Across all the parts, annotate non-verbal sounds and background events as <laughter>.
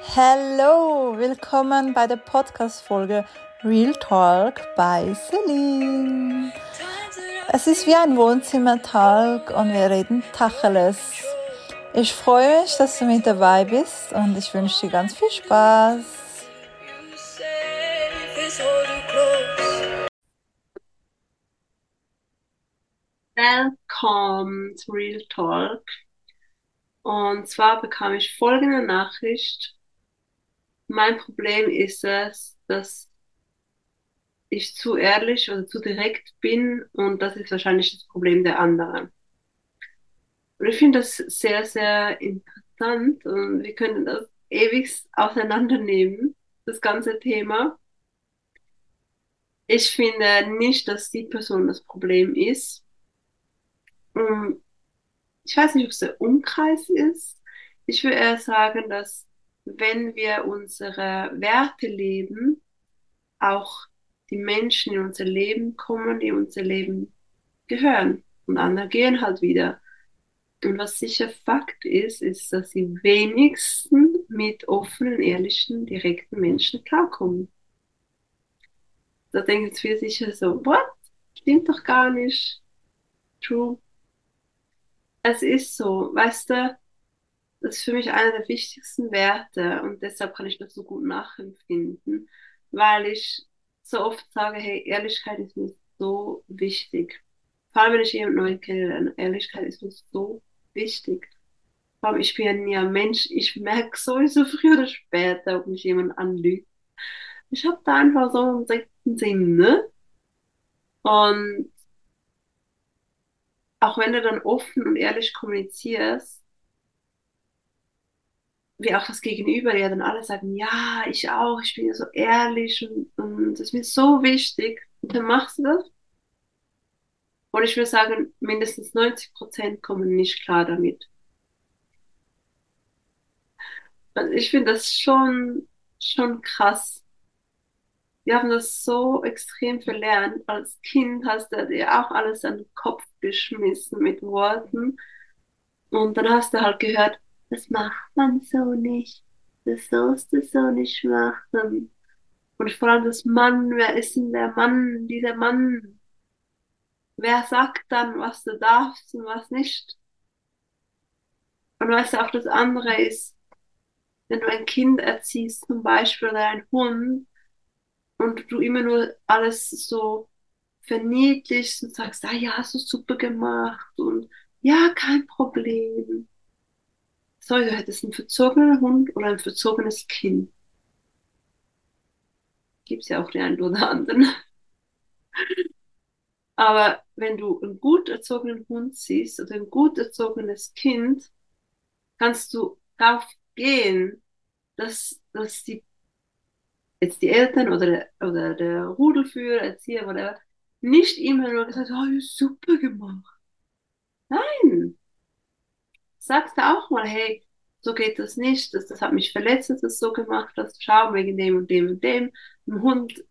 Hallo, willkommen bei der Podcast-Folge Real Talk bei Celine. Es ist wie ein Wohnzimmertalk und wir reden Tacheles. Ich freue mich, dass du mit dabei bist und ich wünsche dir ganz viel Spaß. Welcome to Real Talk. Und zwar bekam ich folgende Nachricht. Mein Problem ist es, dass ich zu ehrlich oder zu direkt bin und das ist wahrscheinlich das Problem der anderen. Und ich finde das sehr, sehr interessant und wir können das ewig auseinandernehmen, das ganze Thema. Ich finde nicht, dass die Person das Problem ist. Ich weiß nicht, ob es der Umkreis ist. Ich würde eher sagen, dass wenn wir unsere Werte leben, auch die Menschen in unser Leben kommen, die unser Leben gehören. Und andere gehen halt wieder. Und was sicher Fakt ist, ist, dass die wenigsten mit offenen, ehrlichen, direkten Menschen klarkommen. Da denken jetzt wir sicher so, what? Stimmt doch gar nicht. True es ist so, weißt du, ist für mich einer der wichtigsten Werte und deshalb kann ich das so gut nachempfinden, weil ich so oft sage, hey, Ehrlichkeit ist mir so wichtig. Vor allem, wenn ich jemanden neu kennenlerne, Ehrlichkeit ist mir so wichtig. Vor allem, ich bin ja Mensch, ich merke sowieso früher oder später, ob mich jemand anlügt. Ich habe da einfach so einen sechsten Sinn, ne? Und auch wenn du dann offen und ehrlich kommunizierst, wie auch das Gegenüber ja dann alle sagen, ja, ich auch, ich bin ja so ehrlich und, und das ist mir so wichtig. Und dann machst du das. Und ich würde sagen, mindestens 90 Prozent kommen nicht klar damit. Also ich finde das schon, schon krass wir haben das so extrem verlernt. Als Kind hast du dir auch alles an den Kopf geschmissen mit Worten. Und dann hast du halt gehört, das macht man so nicht. Das sollst du so nicht machen. Und vor allem das Mann, wer ist denn der Mann, dieser Mann? Wer sagt dann, was du darfst und was nicht? Und weißt du, auch das andere ist, wenn du ein Kind erziehst zum Beispiel oder ein Hund, und du immer nur alles so verniedlichst und sagst, ah ja, hast du super gemacht und ja, kein Problem. So, du hättest einen verzogenen Hund oder ein verzogenes Kind. Gibt's ja auch den einen oder anderen. Aber wenn du einen gut erzogenen Hund siehst oder ein gut erzogenes Kind, kannst du darauf gehen, dass, dass die jetzt die Eltern oder, oder der Rudelführer, Erzieher, whatever, nicht immer nur gesagt, oh, super gemacht. Nein. Sagst du auch mal, hey, so geht das nicht, das, das hat mich verletzt, dass du es so gemacht hast, schau wegen dem und dem und dem. Ein Hund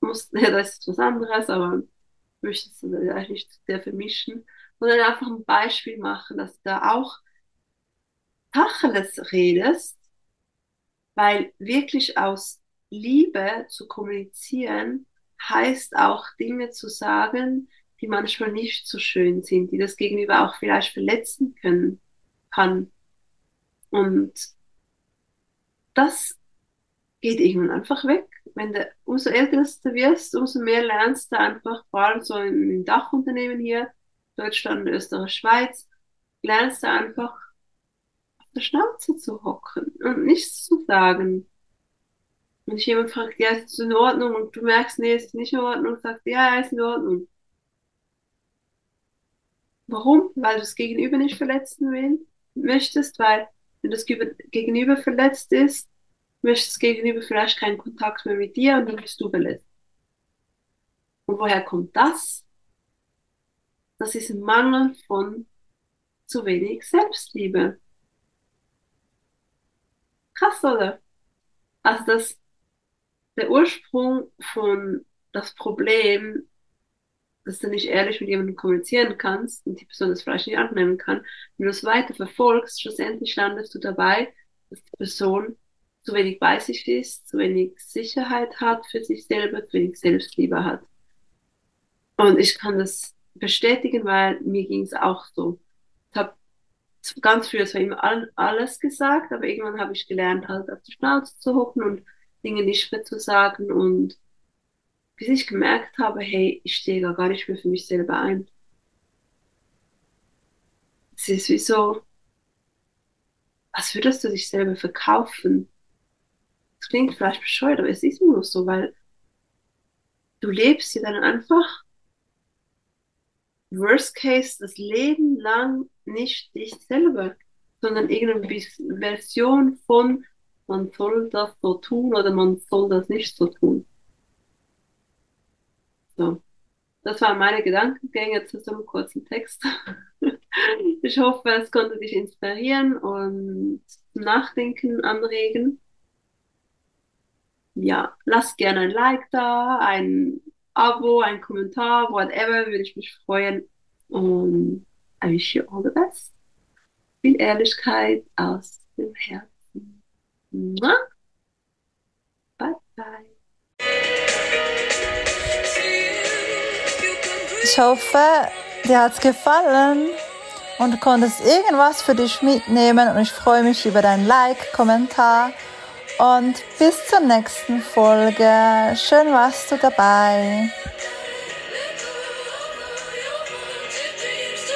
muss, <laughs> ja, das ist was anderes, aber ich möchte es eigentlich nicht sehr vermischen. Und einfach ein Beispiel machen, dass du da auch Tacheles redest, weil wirklich aus Liebe zu kommunizieren heißt auch Dinge zu sagen, die manchmal nicht so schön sind, die das Gegenüber auch vielleicht verletzen können, kann. Und das geht irgendwann einfach weg. Wenn du, umso älter du wirst, umso mehr lernst du einfach, vor allem so im Dachunternehmen hier, Deutschland, Österreich, Schweiz, lernst du einfach auf der Schnauze zu hocken und nichts zu sagen. Wenn dich jemand fragt, ja, ist es in Ordnung und du merkst, nee, ist nicht in Ordnung, sagst, ja, ist in Ordnung. Warum? Weil du das Gegenüber nicht verletzen will, möchtest, weil wenn das Gegenüber verletzt ist, möchtest das Gegenüber vielleicht keinen Kontakt mehr mit dir und dann bist du verletzt. Und woher kommt das? Das ist ein Mangel von zu wenig Selbstliebe. Krass, oder? Also das der Ursprung von das Problem, dass du nicht ehrlich mit jemandem kommunizieren kannst und die Person das vielleicht nicht annehmen kann, wenn du es weiter verfolgst, schlussendlich landest du dabei, dass die Person zu wenig bei sich ist, zu wenig Sicherheit hat für sich selber, zu wenig Selbstliebe hat. Und ich kann das bestätigen, weil mir ging es auch so. Ich habe ganz früh zwar immer alles gesagt, aber irgendwann habe ich gelernt, halt auf die Schnauze zu hocken und Dinge nicht mehr zu sagen und bis ich gemerkt habe, hey, ich stehe gar nicht mehr für mich selber ein. Es ist wie so, als würdest du dich selber verkaufen. Das klingt vielleicht bescheuert, aber es ist nur so, weil du lebst ja dann einfach Worst Case das Leben lang nicht dich selber, sondern irgendeine Version von man soll das so tun oder man soll das nicht so tun. So. Das waren meine Gedankengänge zu so einem kurzen Text. <laughs> ich hoffe, es konnte dich inspirieren und zum Nachdenken anregen. Ja, lass gerne ein Like da, ein Abo, ein Kommentar, whatever, würde ich mich freuen. Und I wish you all the best. Viel Ehrlichkeit aus dem Herzen. Ich hoffe, dir hat es gefallen und du konntest irgendwas für dich mitnehmen und ich freue mich über dein Like, Kommentar und bis zur nächsten Folge. Schön warst du dabei.